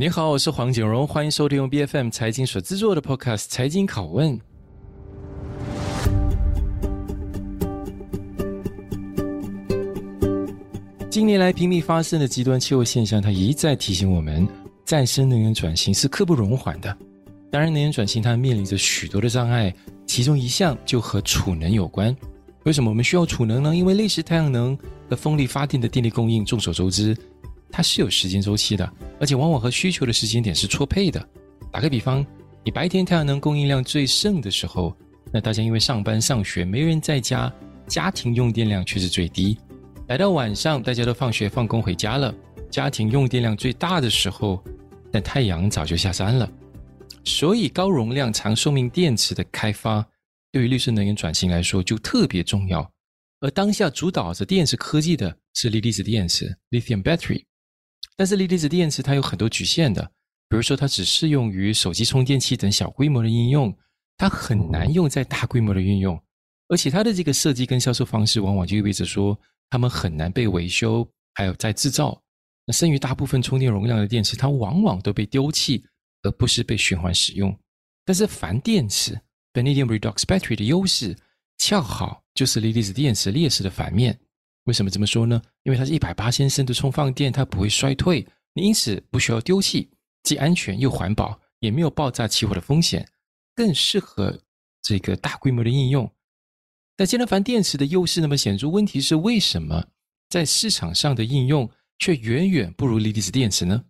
你好，我是黄景荣，欢迎收听由 BFM 财经所制作的 Podcast《财经拷问》。近年来频密发生的极端气候现象，它一再提醒我们，再生能源转型是刻不容缓的。当然，能源转型它面临着许多的障碍，其中一项就和储能有关。为什么我们需要储能呢？因为类似太阳能和风力发电的电力供应，众所周知。它是有时间周期的，而且往往和需求的时间点是错配的。打个比方，你白天太阳能供应量最盛的时候，那大家因为上班上学没人在家，家庭用电量却是最低。来到晚上，大家都放学放工回家了，家庭用电量最大的时候，但太阳早就下山了。所以，高容量长寿命电池的开发，对于绿色能源转型来说就特别重要。而当下主导着电池科技的是锂离子电池 （Lithium Battery）。但是锂离子电池它有很多局限的，比如说它只适用于手机充电器等小规模的应用，它很难用在大规模的运用，而且它的这个设计跟销售方式往往就意味着说，它们很难被维修，还有再制造。那剩余大部分充电容量的电池，它往往都被丢弃，而不是被循环使用。但是钒电池 （Vanadium Redox Battery） 的优势，恰好就是锂离子电池劣势的反面。为什么这么说呢？因为它是一百八千升的充放电，它不会衰退，你因此不需要丢弃，既安全又环保，也没有爆炸起火的风险，更适合这个大规模的应用。但既然钒电池的优势那么显著，问题是为什么在市场上的应用却远远不如锂离子电池呢？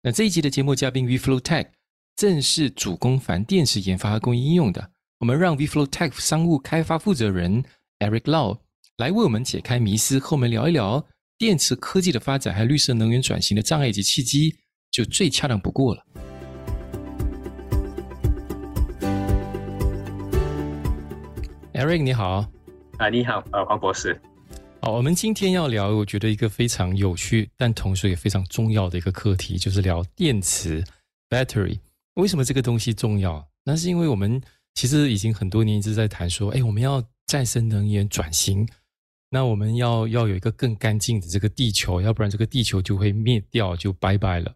那这一集的节目嘉宾 VFlowTech 正是主攻钒电池研发和供应应用的，我们让 VFlowTech 商务开发负责人 Eric Lau。来为我们解开迷思，和我们聊一聊电池科技的发展，还有绿色能源转型的障碍及契机，就最恰当不过了。Eric，你好。啊，你好，呃，黄博士。好，我们今天要聊，我觉得一个非常有趣，但同时也非常重要的一个课题，就是聊电池 （battery）。为什么这个东西重要？那是因为我们其实已经很多年一直在谈说，哎，我们要再生能源转型。那我们要要有一个更干净的这个地球，要不然这个地球就会灭掉，就拜拜了。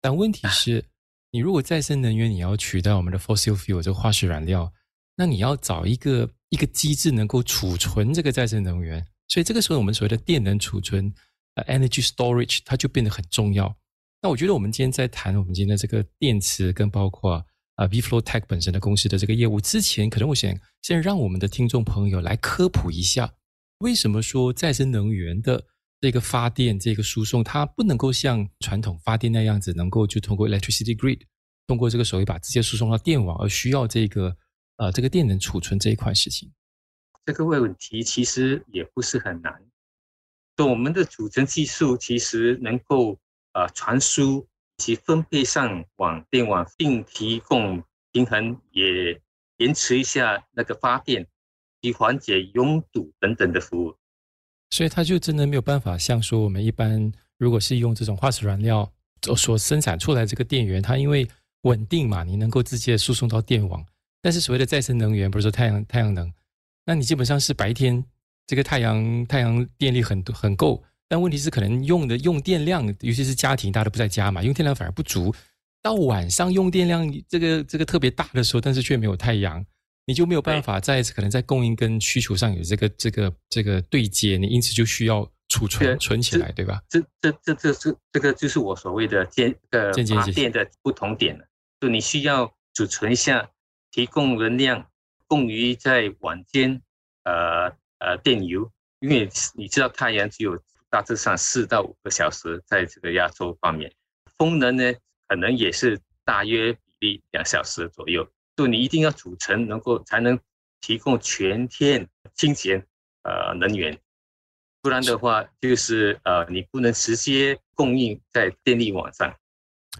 但问题是，你如果再生能源你要取代我们的 fossil fuel 这个化石燃料，那你要找一个一个机制能够储存这个再生能源。所以这个时候，我们所谓的电能储存，呃，energy storage，它就变得很重要。那我觉得我们今天在谈我们今天的这个电池，跟包括啊 VFlowTech 本身的公司的这个业务之前，可能我想先让我们的听众朋友来科普一下。为什么说再生能源的这个发电、这个输送，它不能够像传统发电那样子，能够就通过 electricity grid，通过这个手一把直接输送到电网，而需要这个呃这个电能储存这一块事情？这个问题其实也不是很难。就我们的储存技术其实能够呃传输及分配上网电网，并提供平衡，也延迟一下那个发电。以缓解拥堵等等的服务，所以它就真的没有办法像说我们一般，如果是用这种化石燃料所生产出来这个电源，它因为稳定嘛，你能够直接输送到电网。但是所谓的再生能源，比如说太阳太阳能，那你基本上是白天这个太阳太阳电力很很够，但问题是可能用的用电量，尤其是家庭大家都不在家嘛，用电量反而不足。到晚上用电量这个这个特别大的时候，但是却没有太阳。你就没有办法在可能在供应跟需求上有这个这个这个对接，你因此就需要储存存起来，对吧？这这这这这这个就是我所谓的间呃发电的不同点了。就你需要储存一下，提供能量供于在晚间呃呃电油，因为你知道太阳只有大致上四到五个小时在这个亚洲方面，风能呢可能也是大约比例两小时左右。就你一定要组成，能够才能提供全天清洁呃能源，不然的话就是呃你不能直接供应在电力网上。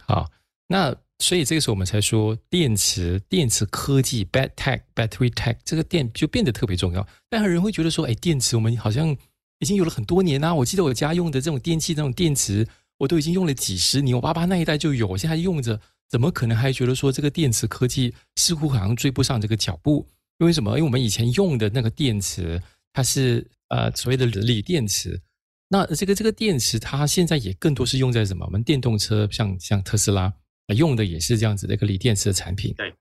好，那所以这个时候我们才说电池电池科技 bat tech battery tech 这个电就变得特别重要。但有人会觉得说，哎，电池我们好像已经有了很多年啊，我记得我家用的这种电器这种电池，我都已经用了几十年，我爸爸那一代就有，我现在还用着。怎么可能还觉得说这个电池科技似乎好像追不上这个脚步？因为什么？因为我们以前用的那个电池，它是呃所谓的锂电池。那这个这个电池，它现在也更多是用在什么？我们电动车，像像特斯拉用的也是这样子的一个锂电池的产品。对。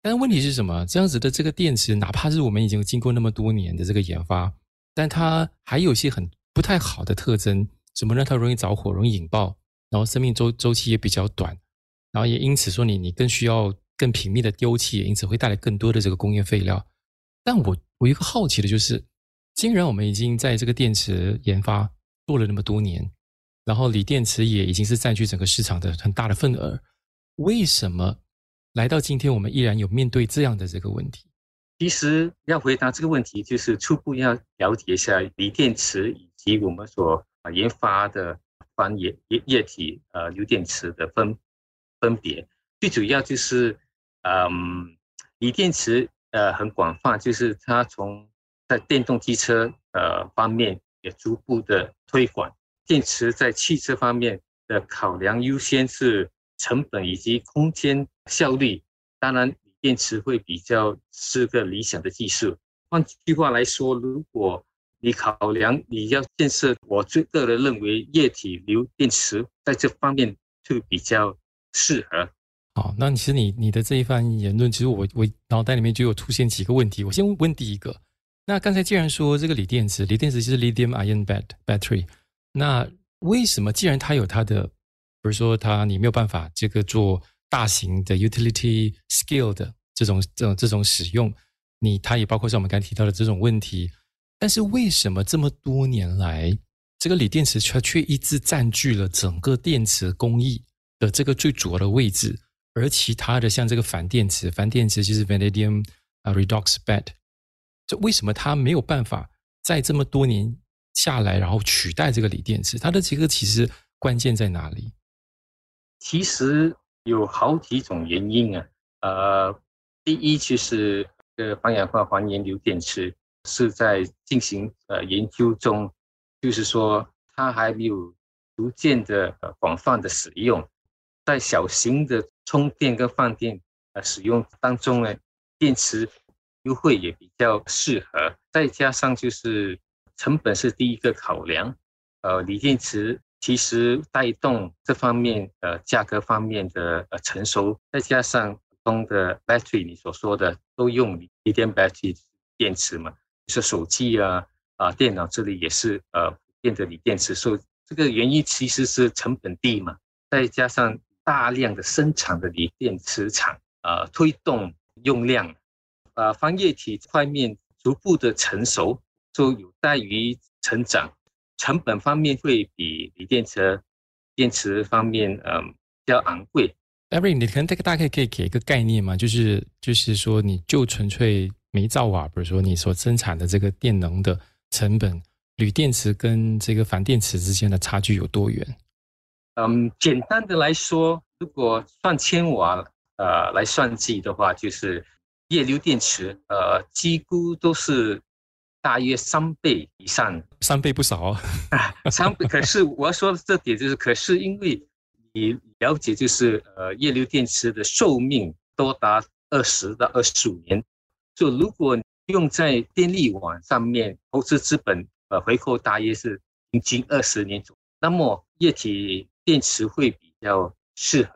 但问题是什么？这样子的这个电池，哪怕是我们已经经过那么多年的这个研发，但它还有一些很不太好的特征，怎么让它容易着火、容易引爆，然后生命周周期也比较短，然后也因此说你你更需要更频密的丢弃，因此会带来更多的这个工业废料。但我我一个好奇的就是，既然我们已经在这个电池研发做了那么多年，然后锂电池也已经是占据整个市场的很大的份额，为什么？来到今天，我们依然有面对这样的这个问题。其实要回答这个问题，就是初步要了解一下锂电池以及我们所研发的反液液液体呃铝电池的分分别。最主要就是，嗯，锂电池呃很广泛，就是它从在电动机车呃方面也逐步的推广。电池在汽车方面的考量优先是成本以及空间。效率，当然，锂电池会比较是个理想的技术。换句话来说，如果你考量你要建设，我最个人认为液体流电池在这方面就比较适合。好，那其实你你的这一番言论，其实我我脑袋里面就有出现几个问题。我先问第一个，那刚才既然说这个锂电池，锂电池就是 lithium ion battery，那为什么既然它有它的，比如说它你没有办法这个做。大型的 utility scale 的这种这种这种使用，你它也包括像我们刚才提到的这种问题。但是为什么这么多年来，这个锂电池却却一直占据了整个电池工艺的这个最主要的位置，而其他的像这个鈢电池，鈢电池就是 vanadium 啊 redox bed，这为什么它没有办法在这么多年下来，然后取代这个锂电池？它的这个其实关键在哪里？其实。有好几种原因啊，呃，第一就是呃，防氧化还原铝电池是在进行呃研究中，就是说它还没有逐渐的呃广泛的使用，在小型的充电跟放电呃使用当中呢，电池优惠也比较适合，再加上就是成本是第一个考量，呃，锂电池。其实带动这方面呃价格方面的呃成熟，再加上普通的 battery，你所说的都用锂电 battery 电池嘛，就是手机啊啊电脑这里也是呃电的锂电池，所以这个原因其实是成本低嘛，再加上大量的生产的锂电池厂、呃、推动用量，呃、防液体块面逐步的成熟，就有待于成长。成本方面会比锂电池电池方面，嗯，比较昂贵。Eric，你可能这个大概可以给一个概念吗？就是就是说，你就纯粹每兆瓦，比如说你所生产的这个电能的成本，铝电池跟这个鈢电池之间的差距有多远？嗯，简单的来说，如果算千瓦呃来算计的话，就是液流电池呃几乎都是。大约三倍以上，三倍不少啊！三倍，可是我要说的这点就是，可是因为你了解，就是呃，液流电池的寿命多达二十到二十五年，就如果用在电力网上面，投资资本呃回扣大约是平均二十年左右，那么液体电池会比较适合，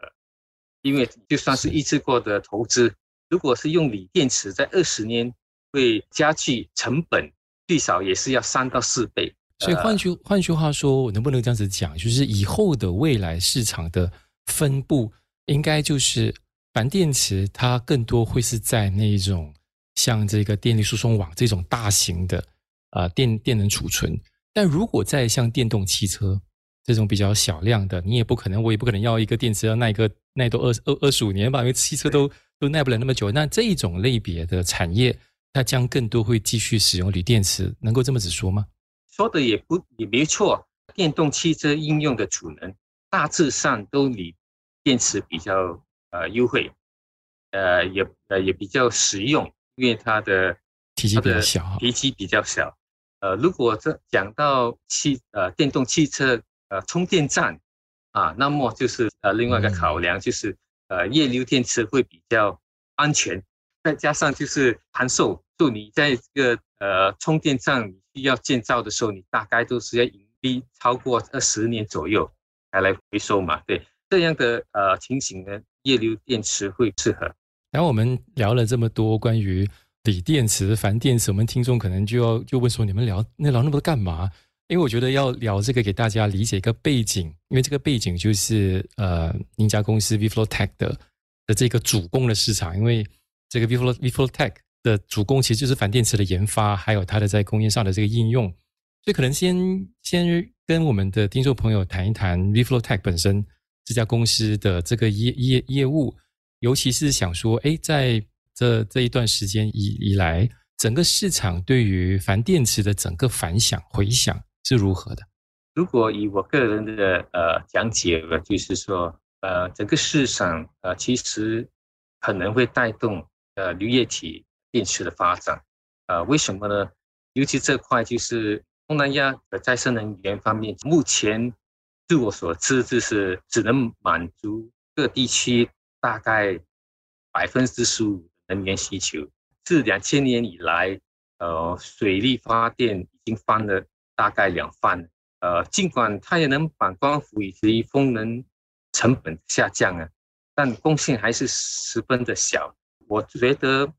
因为就算是一次过的投资，如果是用锂电池，在二十年。会加剧成本，最少也是要三到四倍。所以换句换句话说，我能不能这样子讲，就是以后的未来市场的分布，应该就是钒电池它更多会是在那一种像这个电力输送网这种大型的啊、呃、电电能储存。但如果在像电动汽车这种比较小量的，你也不可能，我也不可能要一个电池要耐个耐多二二二十五年吧，因为汽车都都耐不了那么久。那这一种类别的产业。它将更多会继续使用锂电池，能够这么子说吗？说的也不也没错。电动汽车应用的储能大致上都锂电池比较呃优惠，呃也呃也比较实用，因为它的体积比较小，体积比较小。呃，如果这讲到汽呃电动汽车呃充电站啊，那么就是呃另外一个考量，就是呃液流电池会比较安全。再加上就是函授，就你在这个呃充电站需要建造的时候，你大概都是要盈利超过二十年左右才来回收嘛。对，这样的呃情形呢，液流电池会适合。然后我们聊了这么多关于锂电池、钒电池，我们听众可能就要就问说：你们聊那聊那么多干嘛？因为我觉得要聊这个，给大家理解一个背景，因为这个背景就是呃，您家公司 VFLOTECH 的的这个主攻的市场，因为这个 VFLO VFLOTECH 的主攻其实就是钒电池的研发，还有它的在工业上的这个应用，所以可能先先跟我们的听众朋友谈一谈 VFLOTECH 本身这家公司的这个业业业务，尤其是想说，哎，在这这一段时间以以来，整个市场对于钒电池的整个反响回响。是如何的？如果以我个人的呃讲解了，就是说呃整个市场呃其实可能会带动呃铝液体电池的发展，呃为什么呢？尤其这块就是东南亚的再生能源方面，目前据我所知，就是只能满足各地区大概百分之十五能源需求。自两千年以来，呃水力发电已经翻了。大概两番，呃，尽管太阳能板光伏以及风能成本下降啊，但贡献还是十分的小。我觉得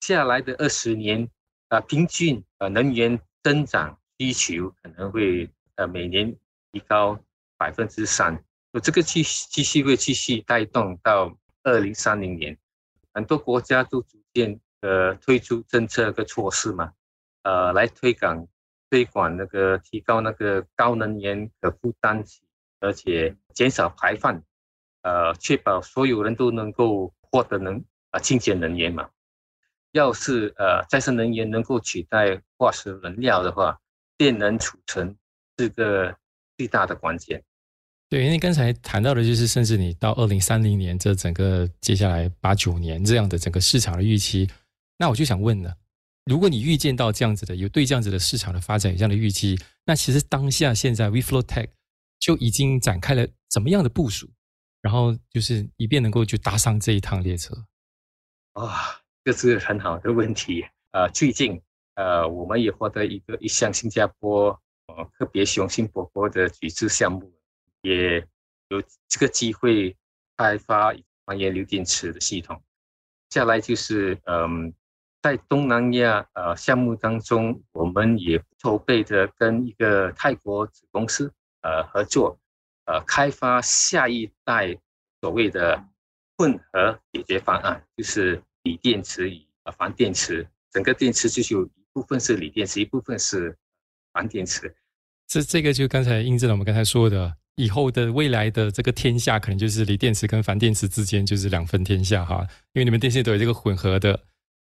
下来的二十年，啊、平均呃能源增长需求可能会呃每年提高百分之三，我这个继继续会继续带动到二零三零年，很多国家都逐渐呃推出政策和措施嘛，呃，来推广。推广那个提高那个高能源可负担起，而且减少排放，呃，确保所有人都能够获得能啊清洁能源嘛。要是呃再生能源能够取代化石燃料的话，电能储存是个最大的关键。对，因为刚才谈到的就是，甚至你到二零三零年这整个接下来八九年这样的整个市场的预期，那我就想问了。如果你预见到这样子的，有对这样子的市场的发展有这样的预期，那其实当下现在 v flow tech 就已经展开了怎么样的部署，然后就是以便能够去搭上这一趟列车。啊、哦，这是很好的问题。呃，最近呃，我们也获得一个一项新加坡呃特别雄心勃勃的举资项目，也有这个机会开发还原流电池的系统。下来就是嗯。在东南亚呃项目当中，我们也筹备着跟一个泰国子公司呃合作，呃开发下一代所谓的混合解决方案，就是锂电池与钒电池，整个电池就是有一部分是锂电池，一部分是钒电池。这这个就刚才印证了我们刚才说的，以后的未来的这个天下，可能就是锂电池跟钒电池之间就是两分天下哈，因为你们电线都有这个混合的。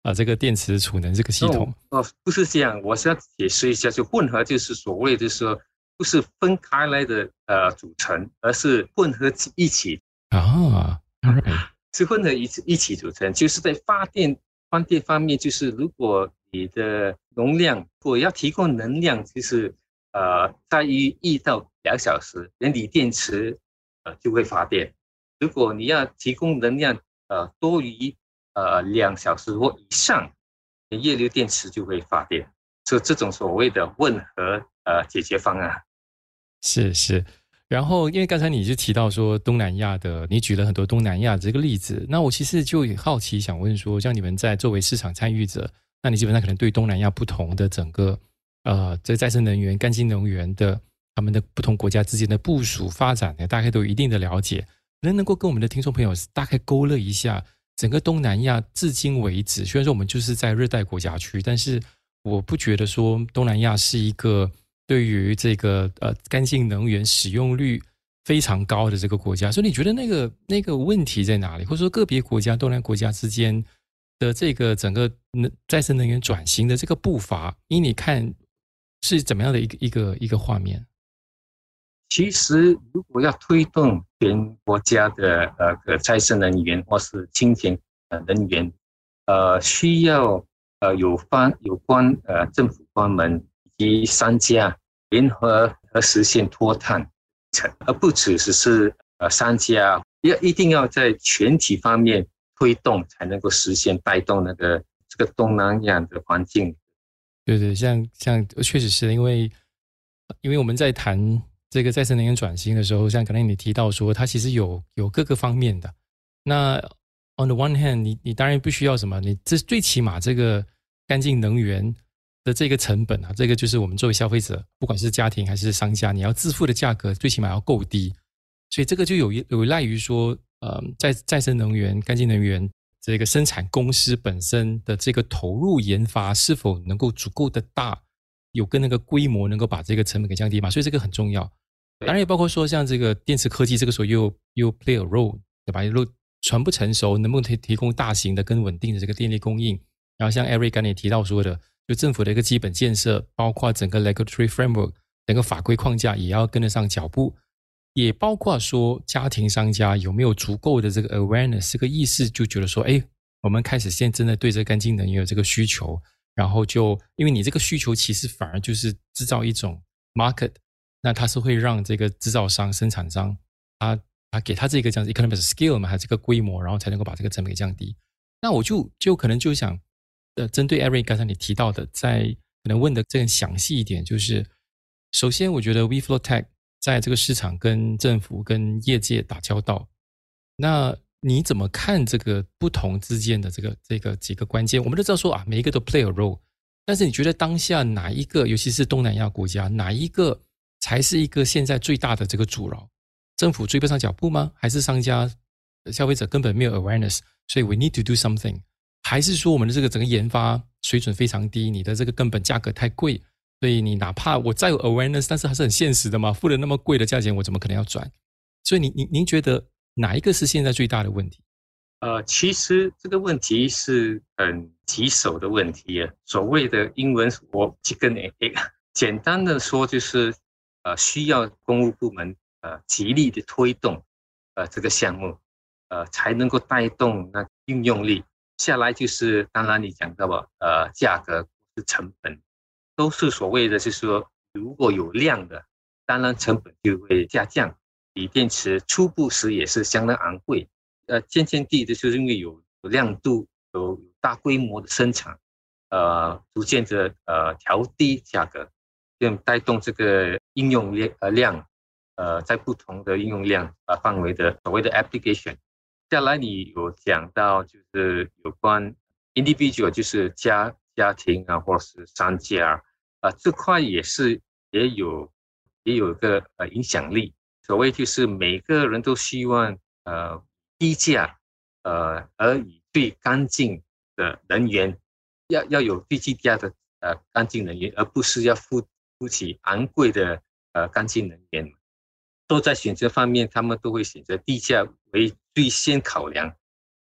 啊，这个电池储能这个系统哦，哦，不是这样，我是要解释一下，就混合就是所谓的说，不是分开来的呃组成，而是混合一起啊，是混合一起一起组成，就是在发电发电方面，就是如果你的容量，如果要提供能量，就是呃大于一到两小时，连锂电池呃就会发电；如果你要提供能量呃多于呃，两小时或以上，液流电池就会发电，所以这种所谓的混合呃解决方案。是是，然后因为刚才你就提到说东南亚的，你举了很多东南亚这个例子，那我其实就好奇想问说，像你们在作为市场参与者，那你基本上可能对东南亚不同的整个呃这再生能源、干净能源的他们的不同国家之间的部署发展呢，大概都有一定的了解，能能够跟我们的听众朋友大概勾勒一下。整个东南亚至今为止，虽然说我们就是在热带国家区，但是我不觉得说东南亚是一个对于这个呃干净能源使用率非常高的这个国家。所以你觉得那个那个问题在哪里？或者说个别国家东南国家之间的这个整个能再生能源转型的这个步伐，依你看是怎么样的一个一个一个画面？其实，如果要推动全国家的呃可再生能源或是清洁呃能源，呃，需要呃有关有关呃政府部门以及商家联合和实现脱碳，而不只是是呃商家要一定要在全体方面推动，才能够实现带动那个这个东南亚的环境。对对，像像确实是因为。因为我们在谈这个再生能源转型的时候，像刚才你提到说，它其实有有各个方面的。那 on the one hand，你你当然不需要什么，你这最起码这个干净能源的这个成本啊，这个就是我们作为消费者，不管是家庭还是商家，你要支付的价格最起码要够低。所以这个就有有赖于说，呃，再再生能源、干净能源这个生产公司本身的这个投入研发是否能够足够的大，有跟那个规模能够把这个成本给降低嘛？所以这个很重要。当然也包括说，像这个电池科技，这个时候又又 play a role，对吧？又全不成熟，能不能提提供大型的、跟稳定的这个电力供应？然后像 Eric 刚才也提到说的，就政府的一个基本建设，包括整个 regulatory framework，整个法规框架也要跟得上脚步。也包括说，家庭商家有没有足够的这个 awareness 这个意识，就觉得说，哎，我们开始现在真的对这干净能源有这个需求，然后就因为你这个需求其实反而就是制造一种 market，那它是会让这个制造商、生产商，他他给他这个这样子 economic scale 嘛，还这个规模，然后才能够把这个成本给降低。那我就就可能就想，呃，针对 Eric 刚才你提到的，在可能问的更详细一点，就是首先我觉得 WeFlowTech。在这个市场跟政府跟业界打交道，那你怎么看这个不同之间的这个这个几个关键？我们都知道说啊，每一个都 play a role，但是你觉得当下哪一个，尤其是东南亚国家，哪一个才是一个现在最大的这个阻挠？政府追不上脚步吗？还是商家、消费者根本没有 awareness，所以 we need to do something？还是说我们的这个整个研发水准非常低，你的这个根本价格太贵？所以你哪怕我再有 awareness，但是还是很现实的嘛，付了那么贵的价钱，我怎么可能要转？所以您您您觉得哪一个是现在最大的问题？呃，其实这个问题是很棘手的问题啊。所谓的英文，我几个呢？简单的说就是，呃，需要公务部门呃极力的推动呃这个项目，呃才能够带动那应用力。下来就是当然你讲到吧，呃，价格是成本。都是所谓的，就是说，如果有量的，当然成本就会下降。锂电池初步时也是相当昂贵，呃，渐渐地的就是因为有有亮度，有大规模的生产，呃，逐渐的呃调低价格，并带动这个应用量呃量，呃，在不同的应用量啊范围的所谓的 application。下来你有讲到就是有关 individual，就是家家庭啊，或者是商家。啊、这块也是也有也有个呃影响力。所谓就是每个人都希望呃低价呃而以最干净的能源，要要有最低价的呃干净能源，而不是要付付起昂贵的呃干净能源。都在选择方面，他们都会选择低价为最先考量。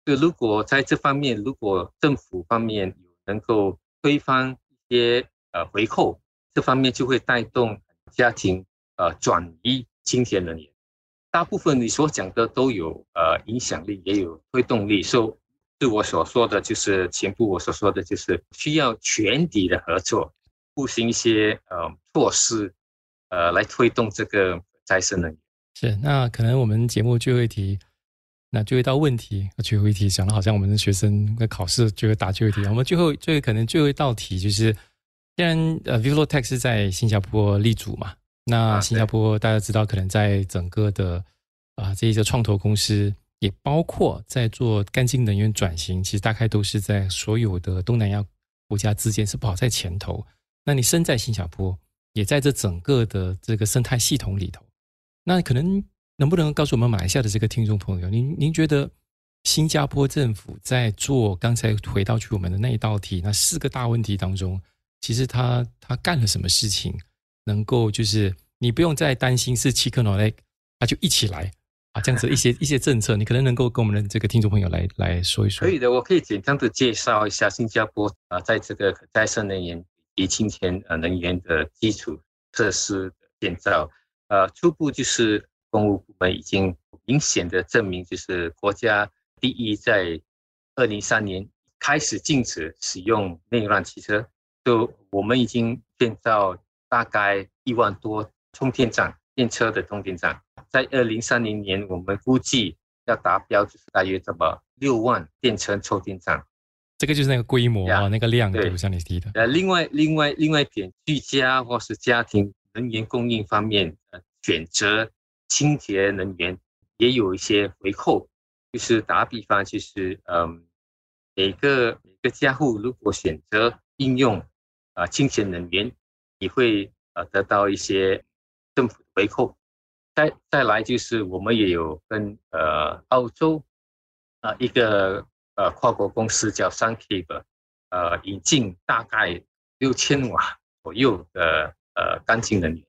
就如果在这方面，如果政府方面有能够推翻一些。呃，回扣这方面就会带动家庭呃转移清洁能源。大部分你所讲的都有呃影响力，也有推动力。所以，我所说的就是前部我所说的就是需要全体的合作，步行一些呃措施，呃来推动这个再生能源。是，那可能我们节目最后一题，那最后一道问题，最后一题讲的好像我们的学生在考试就会答最后一题。我们最后最后可能最后一道题就是。既然呃，WeFlowTech 是在新加坡立足嘛，那新加坡大家知道，可能在整个的啊、呃、这一个创投公司，也包括在做干净能源转型，其实大概都是在所有的东南亚国家之间是跑在前头。那你身在新加坡，也在这整个的这个生态系统里头，那可能能不能告诉我们马来西亚的这个听众朋友，您您觉得新加坡政府在做刚才回到去我们的那一道题，那四个大问题当中？其实他他干了什么事情，能够就是你不用再担心是 Chicken or egg，他就一起来啊，这样子一些 一些政策，你可能能够跟我们的这个听众朋友来来说一说。可以的，我可以简单的介绍一下新加坡啊，在这个可再生能源以及清洁呃能源的基础设施的建造，呃，初步就是公务部门已经明显的证明，就是国家第一，在二零三年开始禁止使用内燃汽车。就我们已经建造大概一万多充电站，电车的充电站，在二零三零年，我们估计要达标就是大约这么六万电车充电站。这个就是那个规模啊，那个量，对，像你提的。呃，另外，另外，另外一点，居家或是家庭能源供应方面，呃，选择清洁能源也有一些回扣。就是打比方，就是嗯，每个每个家户如果选择应用啊清洁能源，你会呃得到一些政府的回扣。再再来就是我们也有跟呃澳洲啊一个呃跨国公司叫 Suncable 呃引进大概六千瓦左右的呃干净能源。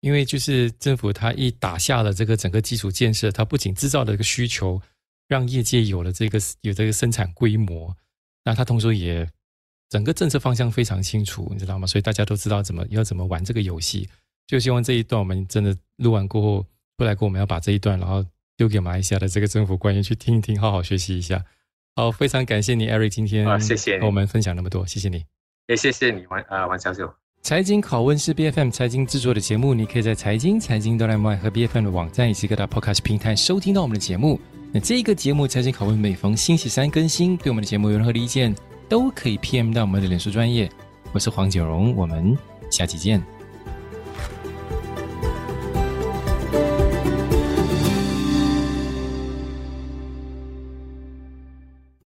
因为就是政府它一打下了这个整个基础建设，它不仅制造了一个需求。让业界有了这个有这个生产规模，那它同时也整个政策方向非常清楚，你知道吗？所以大家都知道怎么要怎么玩这个游戏。就希望这一段我们真的录完过后，过来跟我们要把这一段，然后丢给马来西亚的这个政府官员去听一听，好好学习一下。好，非常感谢你，Eric，今天啊，谢谢和我们分享那么多，谢谢你，也谢谢你，王啊王小九。财经拷问是 BFM 财经制作的节目，你可以在财经财经 .my 和 BFM 的网站以及各大 Podcast 平台收听到我们的节目。那这个节目《财经拷问》每逢星期三更新，对我们的节目有任何的意见，都可以 PM 到我们的脸书专业。我是黄九荣，我们下期见。